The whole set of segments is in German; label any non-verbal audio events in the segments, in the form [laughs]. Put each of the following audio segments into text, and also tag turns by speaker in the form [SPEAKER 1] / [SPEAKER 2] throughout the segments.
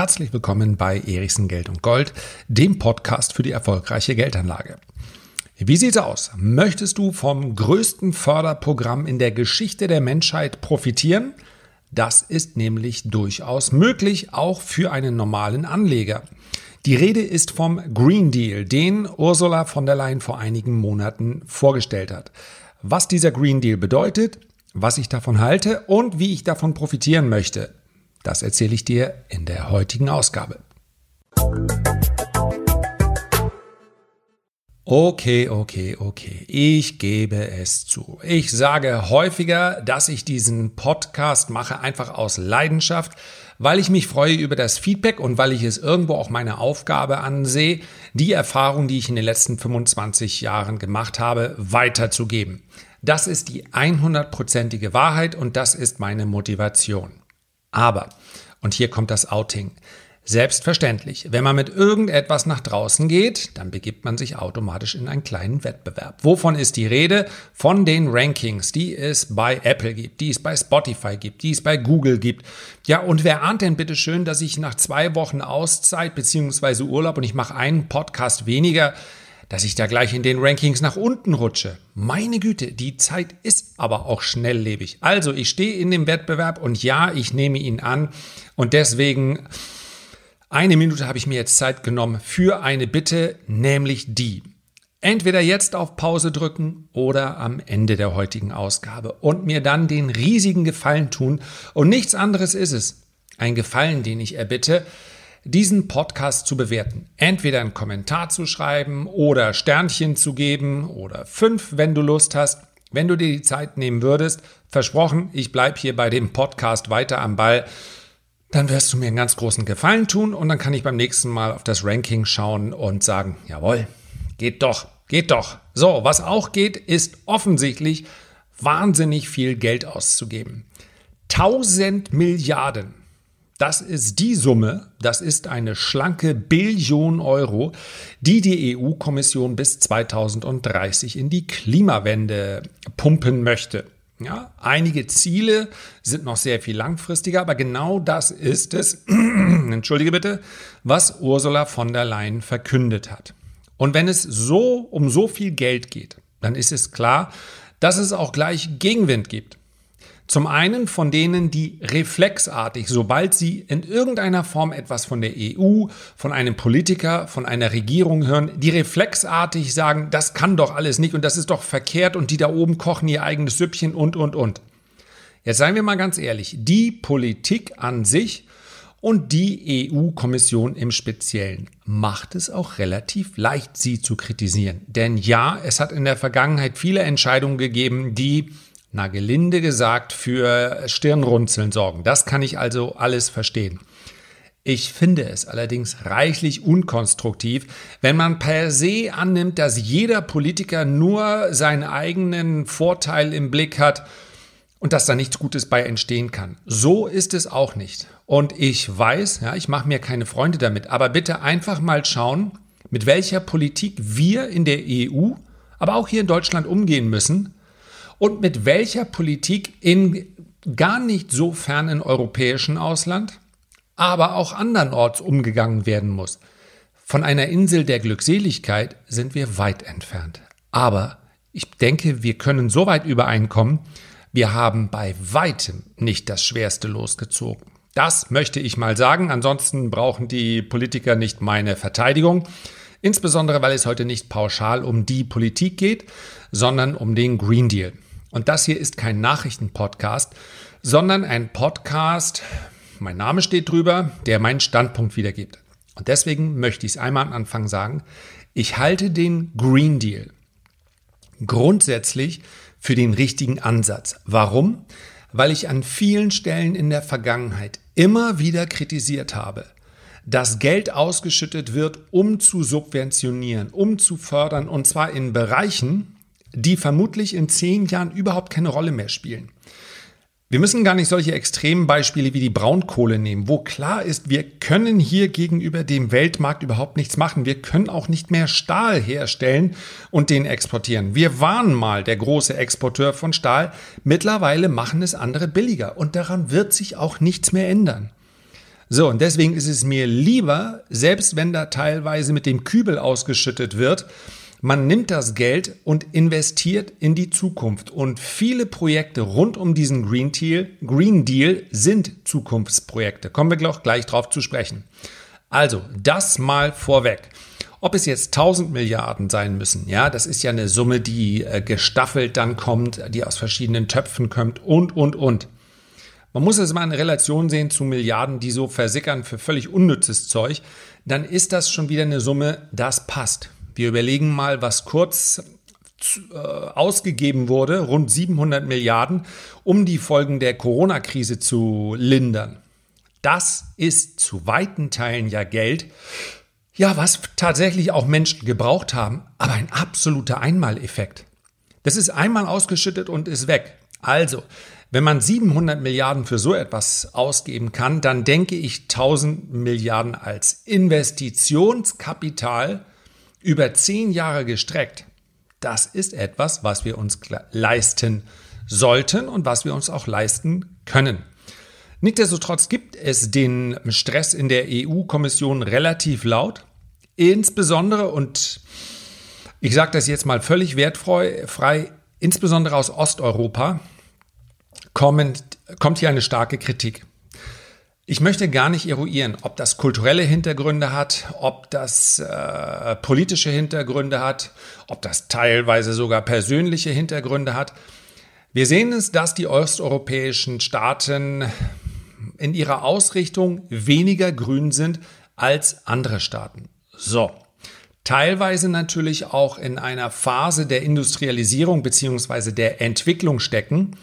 [SPEAKER 1] Herzlich willkommen bei Erichsen Geld und Gold, dem Podcast für die erfolgreiche Geldanlage. Wie sieht's aus? Möchtest du vom größten Förderprogramm in der Geschichte der Menschheit profitieren? Das ist nämlich durchaus möglich, auch für einen normalen Anleger. Die Rede ist vom Green Deal, den Ursula von der Leyen vor einigen Monaten vorgestellt hat. Was dieser Green Deal bedeutet, was ich davon halte und wie ich davon profitieren möchte, das erzähle ich dir in der heutigen Ausgabe. Okay, okay, okay. Ich gebe es zu. Ich sage häufiger, dass ich diesen Podcast mache, einfach aus Leidenschaft, weil ich mich freue über das Feedback und weil ich es irgendwo auch meine Aufgabe ansehe, die Erfahrung, die ich in den letzten 25 Jahren gemacht habe, weiterzugeben. Das ist die 100%ige Wahrheit und das ist meine Motivation. Aber, und hier kommt das Outing, Selbstverständlich, wenn man mit irgendetwas nach draußen geht, dann begibt man sich automatisch in einen kleinen Wettbewerb. Wovon ist die Rede? Von den Rankings, die es bei Apple gibt, die es bei Spotify gibt, die es bei Google gibt. Ja, und wer ahnt denn bitte schön, dass ich nach zwei Wochen Auszeit beziehungsweise Urlaub und ich mache einen Podcast weniger, dass ich da gleich in den Rankings nach unten rutsche. Meine Güte, die Zeit ist aber auch schnelllebig. Also, ich stehe in dem Wettbewerb und ja, ich nehme ihn an und deswegen eine Minute habe ich mir jetzt Zeit genommen für eine Bitte, nämlich die. Entweder jetzt auf Pause drücken oder am Ende der heutigen Ausgabe und mir dann den riesigen Gefallen tun. Und nichts anderes ist es. Ein Gefallen, den ich erbitte, diesen Podcast zu bewerten. Entweder einen Kommentar zu schreiben oder Sternchen zu geben oder fünf, wenn du Lust hast. Wenn du dir die Zeit nehmen würdest, versprochen, ich bleibe hier bei dem Podcast weiter am Ball, dann wirst du mir einen ganz großen Gefallen tun und dann kann ich beim nächsten Mal auf das Ranking schauen und sagen, jawohl, geht doch, geht doch. So, was auch geht, ist offensichtlich wahnsinnig viel Geld auszugeben. 1000 Milliarden das ist die Summe, das ist eine schlanke Billion Euro, die die EU-Kommission bis 2030 in die Klimawende pumpen möchte. Ja, einige Ziele sind noch sehr viel langfristiger, aber genau das ist es, [clears throat] entschuldige bitte, was Ursula von der Leyen verkündet hat. Und wenn es so um so viel Geld geht, dann ist es klar, dass es auch gleich Gegenwind gibt. Zum einen von denen, die reflexartig, sobald sie in irgendeiner Form etwas von der EU, von einem Politiker, von einer Regierung hören, die reflexartig sagen, das kann doch alles nicht und das ist doch verkehrt und die da oben kochen ihr eigenes Süppchen und, und, und. Jetzt seien wir mal ganz ehrlich, die Politik an sich und die EU-Kommission im Speziellen macht es auch relativ leicht, sie zu kritisieren. Denn ja, es hat in der Vergangenheit viele Entscheidungen gegeben, die na gelinde gesagt, für Stirnrunzeln sorgen. Das kann ich also alles verstehen. Ich finde es allerdings reichlich unkonstruktiv, wenn man per se annimmt, dass jeder Politiker nur seinen eigenen Vorteil im Blick hat und dass da nichts Gutes bei entstehen kann. So ist es auch nicht. Und ich weiß, ja, ich mache mir keine Freunde damit, aber bitte einfach mal schauen, mit welcher Politik wir in der EU, aber auch hier in Deutschland umgehen müssen, und mit welcher Politik in gar nicht so fernen europäischen Ausland, aber auch andernorts umgegangen werden muss. Von einer Insel der Glückseligkeit sind wir weit entfernt. Aber ich denke, wir können so weit übereinkommen, wir haben bei weitem nicht das Schwerste losgezogen. Das möchte ich mal sagen. Ansonsten brauchen die Politiker nicht meine Verteidigung. Insbesondere, weil es heute nicht pauschal um die Politik geht, sondern um den Green Deal. Und das hier ist kein Nachrichtenpodcast, sondern ein Podcast, mein Name steht drüber, der meinen Standpunkt wiedergibt. Und deswegen möchte ich es einmal am Anfang sagen, ich halte den Green Deal grundsätzlich für den richtigen Ansatz. Warum? Weil ich an vielen Stellen in der Vergangenheit immer wieder kritisiert habe, dass Geld ausgeschüttet wird, um zu subventionieren, um zu fördern, und zwar in Bereichen, die vermutlich in zehn Jahren überhaupt keine Rolle mehr spielen. Wir müssen gar nicht solche extremen Beispiele wie die Braunkohle nehmen, wo klar ist, wir können hier gegenüber dem Weltmarkt überhaupt nichts machen. Wir können auch nicht mehr Stahl herstellen und den exportieren. Wir waren mal der große Exporteur von Stahl. Mittlerweile machen es andere billiger und daran wird sich auch nichts mehr ändern. So, und deswegen ist es mir lieber, selbst wenn da teilweise mit dem Kübel ausgeschüttet wird, man nimmt das Geld und investiert in die Zukunft. Und viele Projekte rund um diesen Green Deal, Green Deal sind Zukunftsprojekte. Kommen wir gleich drauf zu sprechen. Also, das mal vorweg. Ob es jetzt 1000 Milliarden sein müssen, ja, das ist ja eine Summe, die äh, gestaffelt dann kommt, die aus verschiedenen Töpfen kommt und, und, und. Man muss es mal in Relation sehen zu Milliarden, die so versickern für völlig unnützes Zeug. Dann ist das schon wieder eine Summe, das passt. Wir überlegen mal, was kurz äh, ausgegeben wurde, rund 700 Milliarden, um die Folgen der Corona-Krise zu lindern. Das ist zu weiten Teilen ja Geld, ja, was tatsächlich auch Menschen gebraucht haben, aber ein absoluter Einmaleffekt. Das ist einmal ausgeschüttet und ist weg. Also, wenn man 700 Milliarden für so etwas ausgeben kann, dann denke ich 1000 Milliarden als Investitionskapital über zehn Jahre gestreckt. Das ist etwas, was wir uns leisten sollten und was wir uns auch leisten können. Nichtsdestotrotz gibt es den Stress in der EU-Kommission relativ laut. Insbesondere, und ich sage das jetzt mal völlig wertfrei, insbesondere aus Osteuropa, kommt, kommt hier eine starke Kritik. Ich möchte gar nicht eruieren, ob das kulturelle Hintergründe hat, ob das äh, politische Hintergründe hat, ob das teilweise sogar persönliche Hintergründe hat. Wir sehen es, dass die osteuropäischen Staaten in ihrer Ausrichtung weniger grün sind als andere Staaten. So. Teilweise natürlich auch in einer Phase der Industrialisierung bzw. der Entwicklung stecken,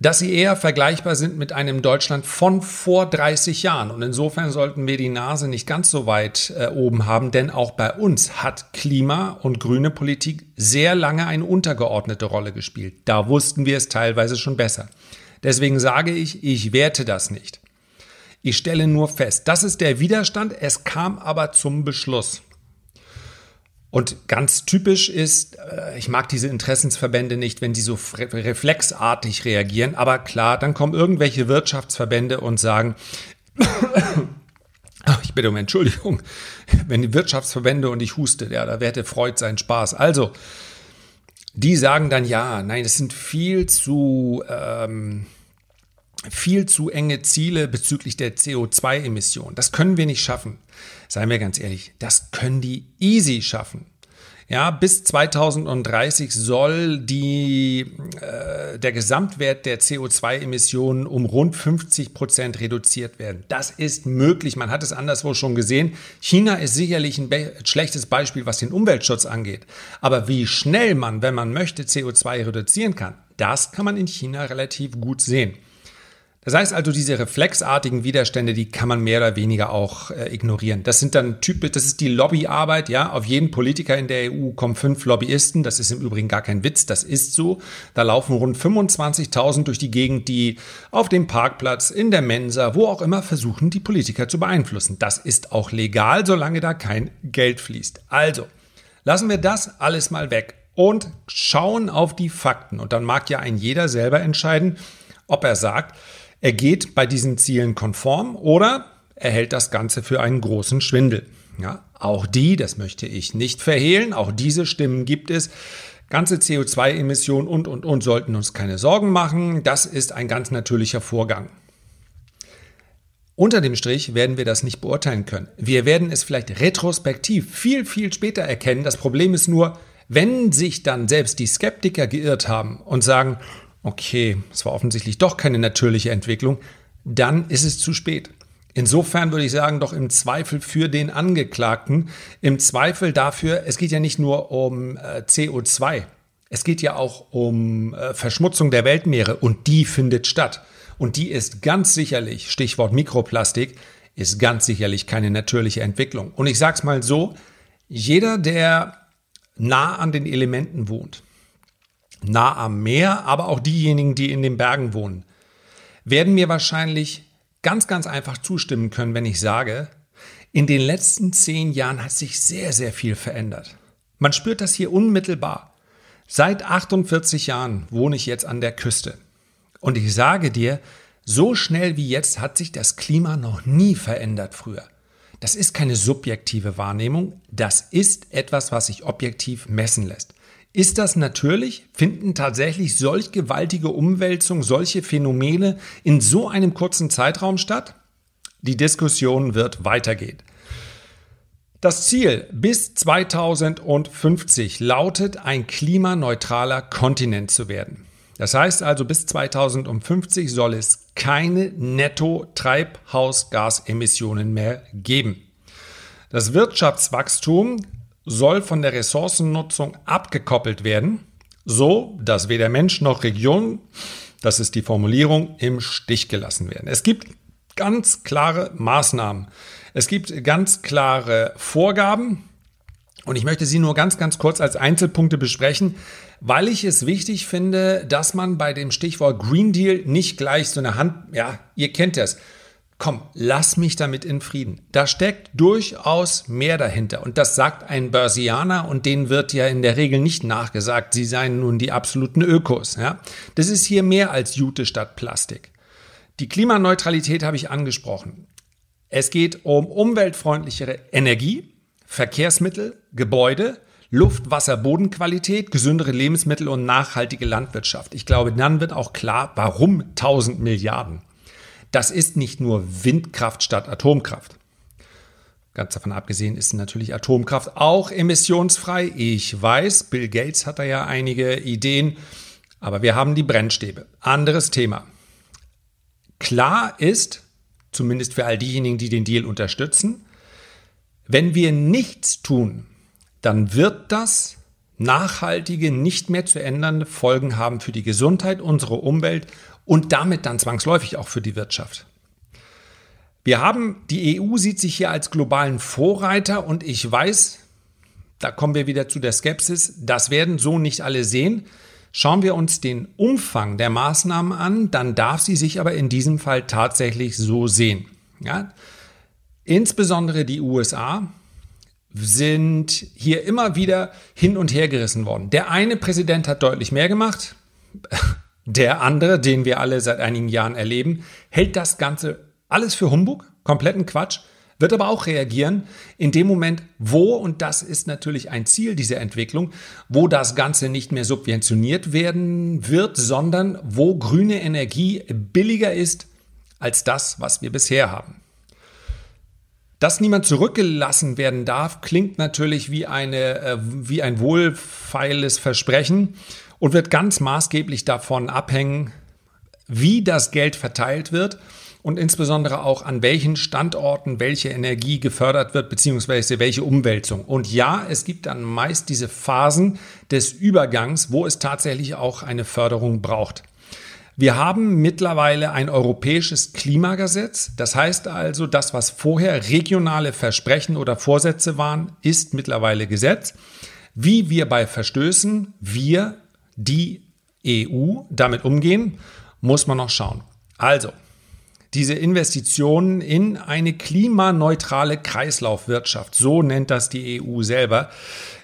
[SPEAKER 1] dass sie eher vergleichbar sind mit einem Deutschland von vor 30 Jahren. Und insofern sollten wir die Nase nicht ganz so weit äh, oben haben, denn auch bei uns hat Klima- und grüne Politik sehr lange eine untergeordnete Rolle gespielt. Da wussten wir es teilweise schon besser. Deswegen sage ich, ich werte das nicht. Ich stelle nur fest, das ist der Widerstand, es kam aber zum Beschluss. Und ganz typisch ist, äh, ich mag diese Interessensverbände nicht, wenn die so reflexartig reagieren, aber klar, dann kommen irgendwelche Wirtschaftsverbände und sagen, [coughs] ich bitte um Entschuldigung, wenn die Wirtschaftsverbände und ich huste, ja, da werde Freud seinen Spaß. Also, die sagen dann ja, nein, das sind viel zu ähm, viel zu enge Ziele bezüglich der CO2-Emissionen. Das können wir nicht schaffen. Seien wir ganz ehrlich, das können die easy schaffen. Ja, bis 2030 soll die, äh, der Gesamtwert der CO2-Emissionen um rund 50 Prozent reduziert werden. Das ist möglich. Man hat es anderswo schon gesehen. China ist sicherlich ein be schlechtes Beispiel, was den Umweltschutz angeht. Aber wie schnell man, wenn man möchte, CO2 reduzieren kann, das kann man in China relativ gut sehen. Das heißt also, diese reflexartigen Widerstände, die kann man mehr oder weniger auch äh, ignorieren. Das sind dann Typen, das ist die Lobbyarbeit, ja. Auf jeden Politiker in der EU kommen fünf Lobbyisten. Das ist im Übrigen gar kein Witz, das ist so. Da laufen rund 25.000 durch die Gegend, die auf dem Parkplatz, in der Mensa, wo auch immer versuchen, die Politiker zu beeinflussen. Das ist auch legal, solange da kein Geld fließt. Also, lassen wir das alles mal weg und schauen auf die Fakten. Und dann mag ja ein jeder selber entscheiden, ob er sagt, er geht bei diesen Zielen konform oder er hält das Ganze für einen großen Schwindel. Ja, auch die, das möchte ich nicht verhehlen, auch diese Stimmen gibt es. Ganze CO2-Emissionen und, und, und sollten uns keine Sorgen machen. Das ist ein ganz natürlicher Vorgang. Unter dem Strich werden wir das nicht beurteilen können. Wir werden es vielleicht retrospektiv viel, viel später erkennen. Das Problem ist nur, wenn sich dann selbst die Skeptiker geirrt haben und sagen, okay, es war offensichtlich doch keine natürliche Entwicklung, dann ist es zu spät. Insofern würde ich sagen, doch im Zweifel für den Angeklagten, im Zweifel dafür, es geht ja nicht nur um äh, CO2, es geht ja auch um äh, Verschmutzung der Weltmeere und die findet statt. Und die ist ganz sicherlich, Stichwort Mikroplastik, ist ganz sicherlich keine natürliche Entwicklung. Und ich sage es mal so, jeder, der nah an den Elementen wohnt, nah am Meer, aber auch diejenigen, die in den Bergen wohnen, werden mir wahrscheinlich ganz, ganz einfach zustimmen können, wenn ich sage, in den letzten zehn Jahren hat sich sehr, sehr viel verändert. Man spürt das hier unmittelbar. Seit 48 Jahren wohne ich jetzt an der Küste. Und ich sage dir, So schnell wie jetzt hat sich das Klima noch nie verändert früher. Das ist keine subjektive Wahrnehmung, das ist etwas, was sich objektiv messen lässt. Ist das natürlich? Finden tatsächlich solch gewaltige Umwälzungen, solche Phänomene in so einem kurzen Zeitraum statt? Die Diskussion wird weitergehen. Das Ziel bis 2050 lautet, ein klimaneutraler Kontinent zu werden. Das heißt also, bis 2050 soll es keine Netto-Treibhausgasemissionen mehr geben. Das Wirtschaftswachstum soll von der Ressourcennutzung abgekoppelt werden, so dass weder Mensch noch Region, das ist die Formulierung, im Stich gelassen werden. Es gibt ganz klare Maßnahmen. Es gibt ganz klare Vorgaben und ich möchte sie nur ganz, ganz kurz als Einzelpunkte besprechen, weil ich es wichtig finde, dass man bei dem Stichwort Green Deal nicht gleich so eine Hand, ja, ihr kennt das, komm, lass mich damit in Frieden. Da steckt durchaus mehr dahinter. Und das sagt ein Börsianer und denen wird ja in der Regel nicht nachgesagt, sie seien nun die absoluten Ökos. Ja? Das ist hier mehr als Jute statt Plastik. Die Klimaneutralität habe ich angesprochen. Es geht um umweltfreundlichere Energie, Verkehrsmittel, Gebäude, Luft, Wasser, Bodenqualität, gesündere Lebensmittel und nachhaltige Landwirtschaft. Ich glaube, dann wird auch klar, warum 1000 Milliarden. Das ist nicht nur Windkraft statt Atomkraft. Ganz davon abgesehen ist natürlich Atomkraft auch emissionsfrei. Ich weiß, Bill Gates hat da ja einige Ideen, aber wir haben die Brennstäbe. Anderes Thema. Klar ist, zumindest für all diejenigen, die den Deal unterstützen, wenn wir nichts tun, dann wird das nachhaltige, nicht mehr zu ändernde Folgen haben für die Gesundheit, unsere Umwelt und damit dann zwangsläufig auch für die Wirtschaft. Wir haben, die EU sieht sich hier als globalen Vorreiter und ich weiß, da kommen wir wieder zu der Skepsis, das werden so nicht alle sehen. Schauen wir uns den Umfang der Maßnahmen an, dann darf sie sich aber in diesem Fall tatsächlich so sehen. Ja? Insbesondere die USA sind hier immer wieder hin und her gerissen worden. Der eine Präsident hat deutlich mehr gemacht, [laughs] der andere, den wir alle seit einigen Jahren erleben, hält das Ganze alles für Humbug, kompletten Quatsch, wird aber auch reagieren in dem Moment, wo, und das ist natürlich ein Ziel dieser Entwicklung, wo das Ganze nicht mehr subventioniert werden wird, sondern wo grüne Energie billiger ist als das, was wir bisher haben. Dass niemand zurückgelassen werden darf, klingt natürlich wie, eine, äh, wie ein wohlfeiles Versprechen und wird ganz maßgeblich davon abhängen, wie das Geld verteilt wird und insbesondere auch an welchen Standorten welche Energie gefördert wird, beziehungsweise welche Umwälzung. Und ja, es gibt dann meist diese Phasen des Übergangs, wo es tatsächlich auch eine Förderung braucht. Wir haben mittlerweile ein europäisches Klimagesetz. Das heißt also, das, was vorher regionale Versprechen oder Vorsätze waren, ist mittlerweile Gesetz. Wie wir bei Verstößen, wir die EU damit umgehen, muss man noch schauen. Also, diese Investitionen in eine klimaneutrale Kreislaufwirtschaft, so nennt das die EU selber,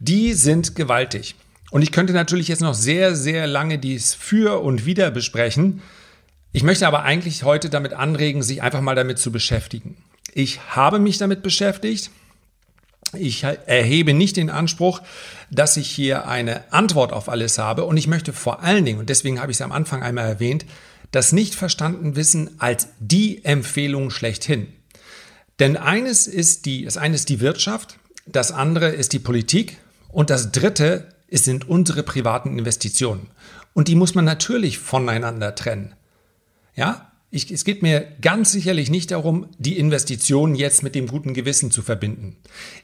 [SPEAKER 1] die sind gewaltig. Und ich könnte natürlich jetzt noch sehr, sehr lange dies für und wieder besprechen. Ich möchte aber eigentlich heute damit anregen, sich einfach mal damit zu beschäftigen. Ich habe mich damit beschäftigt. Ich erhebe nicht den Anspruch, dass ich hier eine Antwort auf alles habe. Und ich möchte vor allen Dingen, und deswegen habe ich es am Anfang einmal erwähnt, das nicht verstanden wissen als die Empfehlung schlechthin. Denn eines ist die, das eine ist die Wirtschaft, das andere ist die Politik und das dritte sind unsere privaten Investitionen. Und die muss man natürlich voneinander trennen. Ja, ich, es geht mir ganz sicherlich nicht darum, die Investitionen jetzt mit dem guten Gewissen zu verbinden.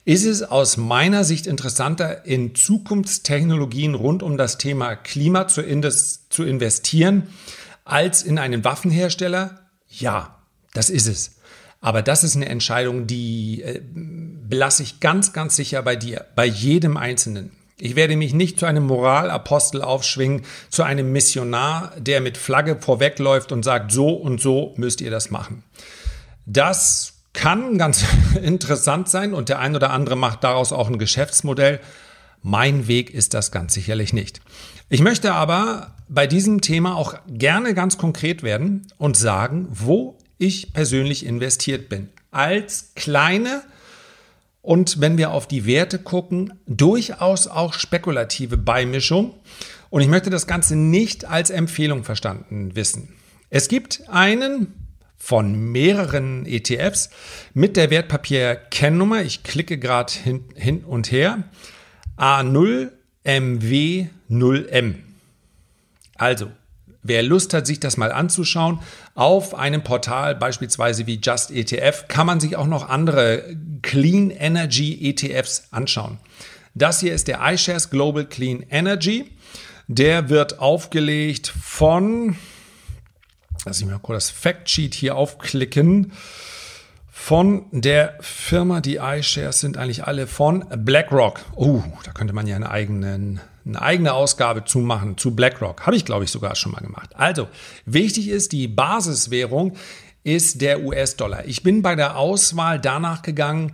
[SPEAKER 1] Ist es aus meiner Sicht interessanter, in Zukunftstechnologien rund um das Thema Klima zu, zu investieren, als in einen Waffenhersteller? Ja, das ist es. Aber das ist eine Entscheidung, die äh, belasse ich ganz, ganz sicher bei dir, bei jedem Einzelnen. Ich werde mich nicht zu einem Moralapostel aufschwingen, zu einem Missionar, der mit Flagge vorwegläuft und sagt, so und so müsst ihr das machen. Das kann ganz [laughs] interessant sein und der ein oder andere macht daraus auch ein Geschäftsmodell. Mein Weg ist das ganz sicherlich nicht. Ich möchte aber bei diesem Thema auch gerne ganz konkret werden und sagen, wo ich persönlich investiert bin. Als kleine und wenn wir auf die Werte gucken, durchaus auch spekulative Beimischung. Und ich möchte das Ganze nicht als Empfehlung verstanden wissen. Es gibt einen von mehreren ETFs mit der Wertpapier-Kennnummer. Ich klicke gerade hin, hin und her. A0MW0M. Also, wer Lust hat, sich das mal anzuschauen, auf einem Portal beispielsweise wie Just ETF kann man sich auch noch andere Clean Energy ETFs anschauen. Das hier ist der iShares Global Clean Energy. Der wird aufgelegt von, lass ich mal kurz das Factsheet hier aufklicken, von der Firma, die iShares sind eigentlich alle von BlackRock. Oh, da könnte man ja einen eigenen eine eigene Ausgabe zu machen zu BlackRock. Habe ich, glaube ich, sogar schon mal gemacht. Also, wichtig ist, die Basiswährung ist der US-Dollar. Ich bin bei der Auswahl danach gegangen,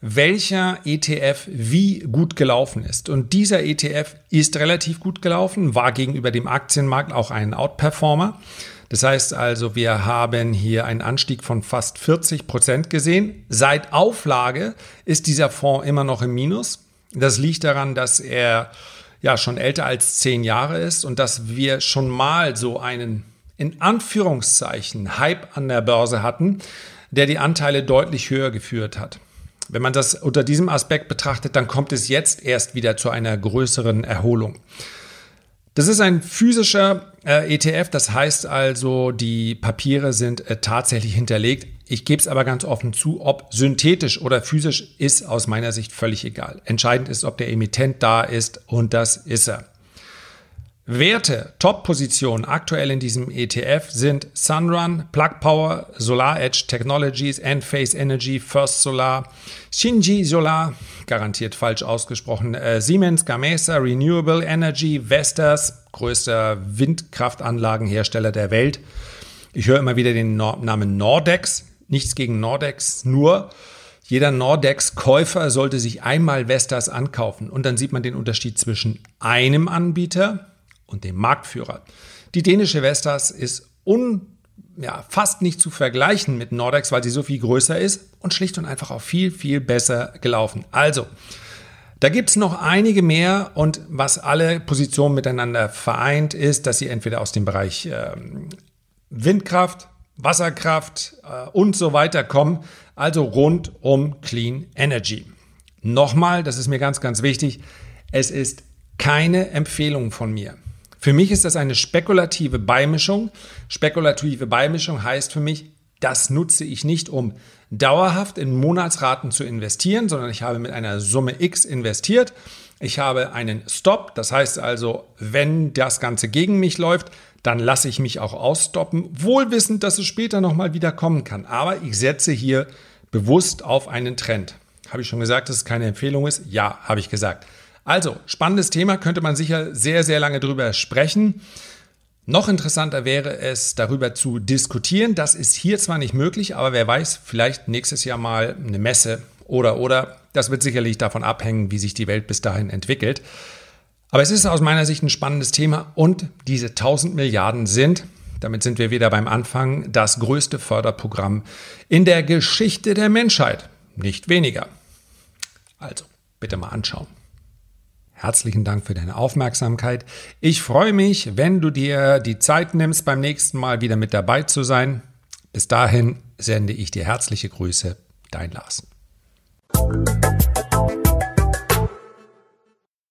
[SPEAKER 1] welcher ETF wie gut gelaufen ist. Und dieser ETF ist relativ gut gelaufen, war gegenüber dem Aktienmarkt auch ein Outperformer. Das heißt also, wir haben hier einen Anstieg von fast 40 Prozent gesehen. Seit Auflage ist dieser Fonds immer noch im Minus. Das liegt daran, dass er ja schon älter als zehn Jahre ist und dass wir schon mal so einen in Anführungszeichen Hype an der Börse hatten, der die Anteile deutlich höher geführt hat. Wenn man das unter diesem Aspekt betrachtet, dann kommt es jetzt erst wieder zu einer größeren Erholung. Das ist ein physischer äh, ETF, das heißt also, die Papiere sind äh, tatsächlich hinterlegt. Ich gebe es aber ganz offen zu, ob synthetisch oder physisch ist aus meiner Sicht völlig egal. Entscheidend ist, ob der Emittent da ist und das ist er. Werte, Top-Positionen aktuell in diesem ETF sind Sunrun, Plug Power, Solar Edge Technologies, Enphase Energy, First Solar, Shinji Solar, garantiert falsch ausgesprochen, äh, Siemens Gamesa, Renewable Energy, Vestas, größter Windkraftanlagenhersteller der Welt. Ich höre immer wieder den Namen Nordex. Nichts gegen Nordex, nur jeder Nordex-Käufer sollte sich einmal Vestas ankaufen und dann sieht man den Unterschied zwischen einem Anbieter und dem Marktführer. Die dänische Vestas ist un, ja, fast nicht zu vergleichen mit Nordex, weil sie so viel größer ist und schlicht und einfach auch viel, viel besser gelaufen. Also, da gibt es noch einige mehr und was alle Positionen miteinander vereint, ist, dass sie entweder aus dem Bereich äh, Windkraft, Wasserkraft äh, und so weiter kommen, also rund um Clean Energy. Nochmal, das ist mir ganz, ganz wichtig, es ist keine Empfehlung von mir. Für mich ist das eine spekulative Beimischung. Spekulative Beimischung heißt für mich, das nutze ich nicht, um dauerhaft in Monatsraten zu investieren, sondern ich habe mit einer Summe X investiert. Ich habe einen Stop, das heißt also, wenn das Ganze gegen mich läuft, dann lasse ich mich auch ausstoppen, wohlwissend, dass es später nochmal wieder kommen kann. Aber ich setze hier bewusst auf einen Trend. Habe ich schon gesagt, dass es keine Empfehlung ist? Ja, habe ich gesagt. Also, spannendes Thema, könnte man sicher sehr, sehr lange drüber sprechen. Noch interessanter wäre es, darüber zu diskutieren. Das ist hier zwar nicht möglich, aber wer weiß, vielleicht nächstes Jahr mal eine Messe oder oder. Das wird sicherlich davon abhängen, wie sich die Welt bis dahin entwickelt. Aber es ist aus meiner Sicht ein spannendes Thema und diese 1000 Milliarden sind, damit sind wir wieder beim Anfang, das größte Förderprogramm in der Geschichte der Menschheit. Nicht weniger. Also, bitte mal anschauen. Herzlichen Dank für deine Aufmerksamkeit. Ich freue mich, wenn du dir die Zeit nimmst, beim nächsten Mal wieder mit dabei zu sein. Bis dahin sende ich dir herzliche Grüße, dein Lars.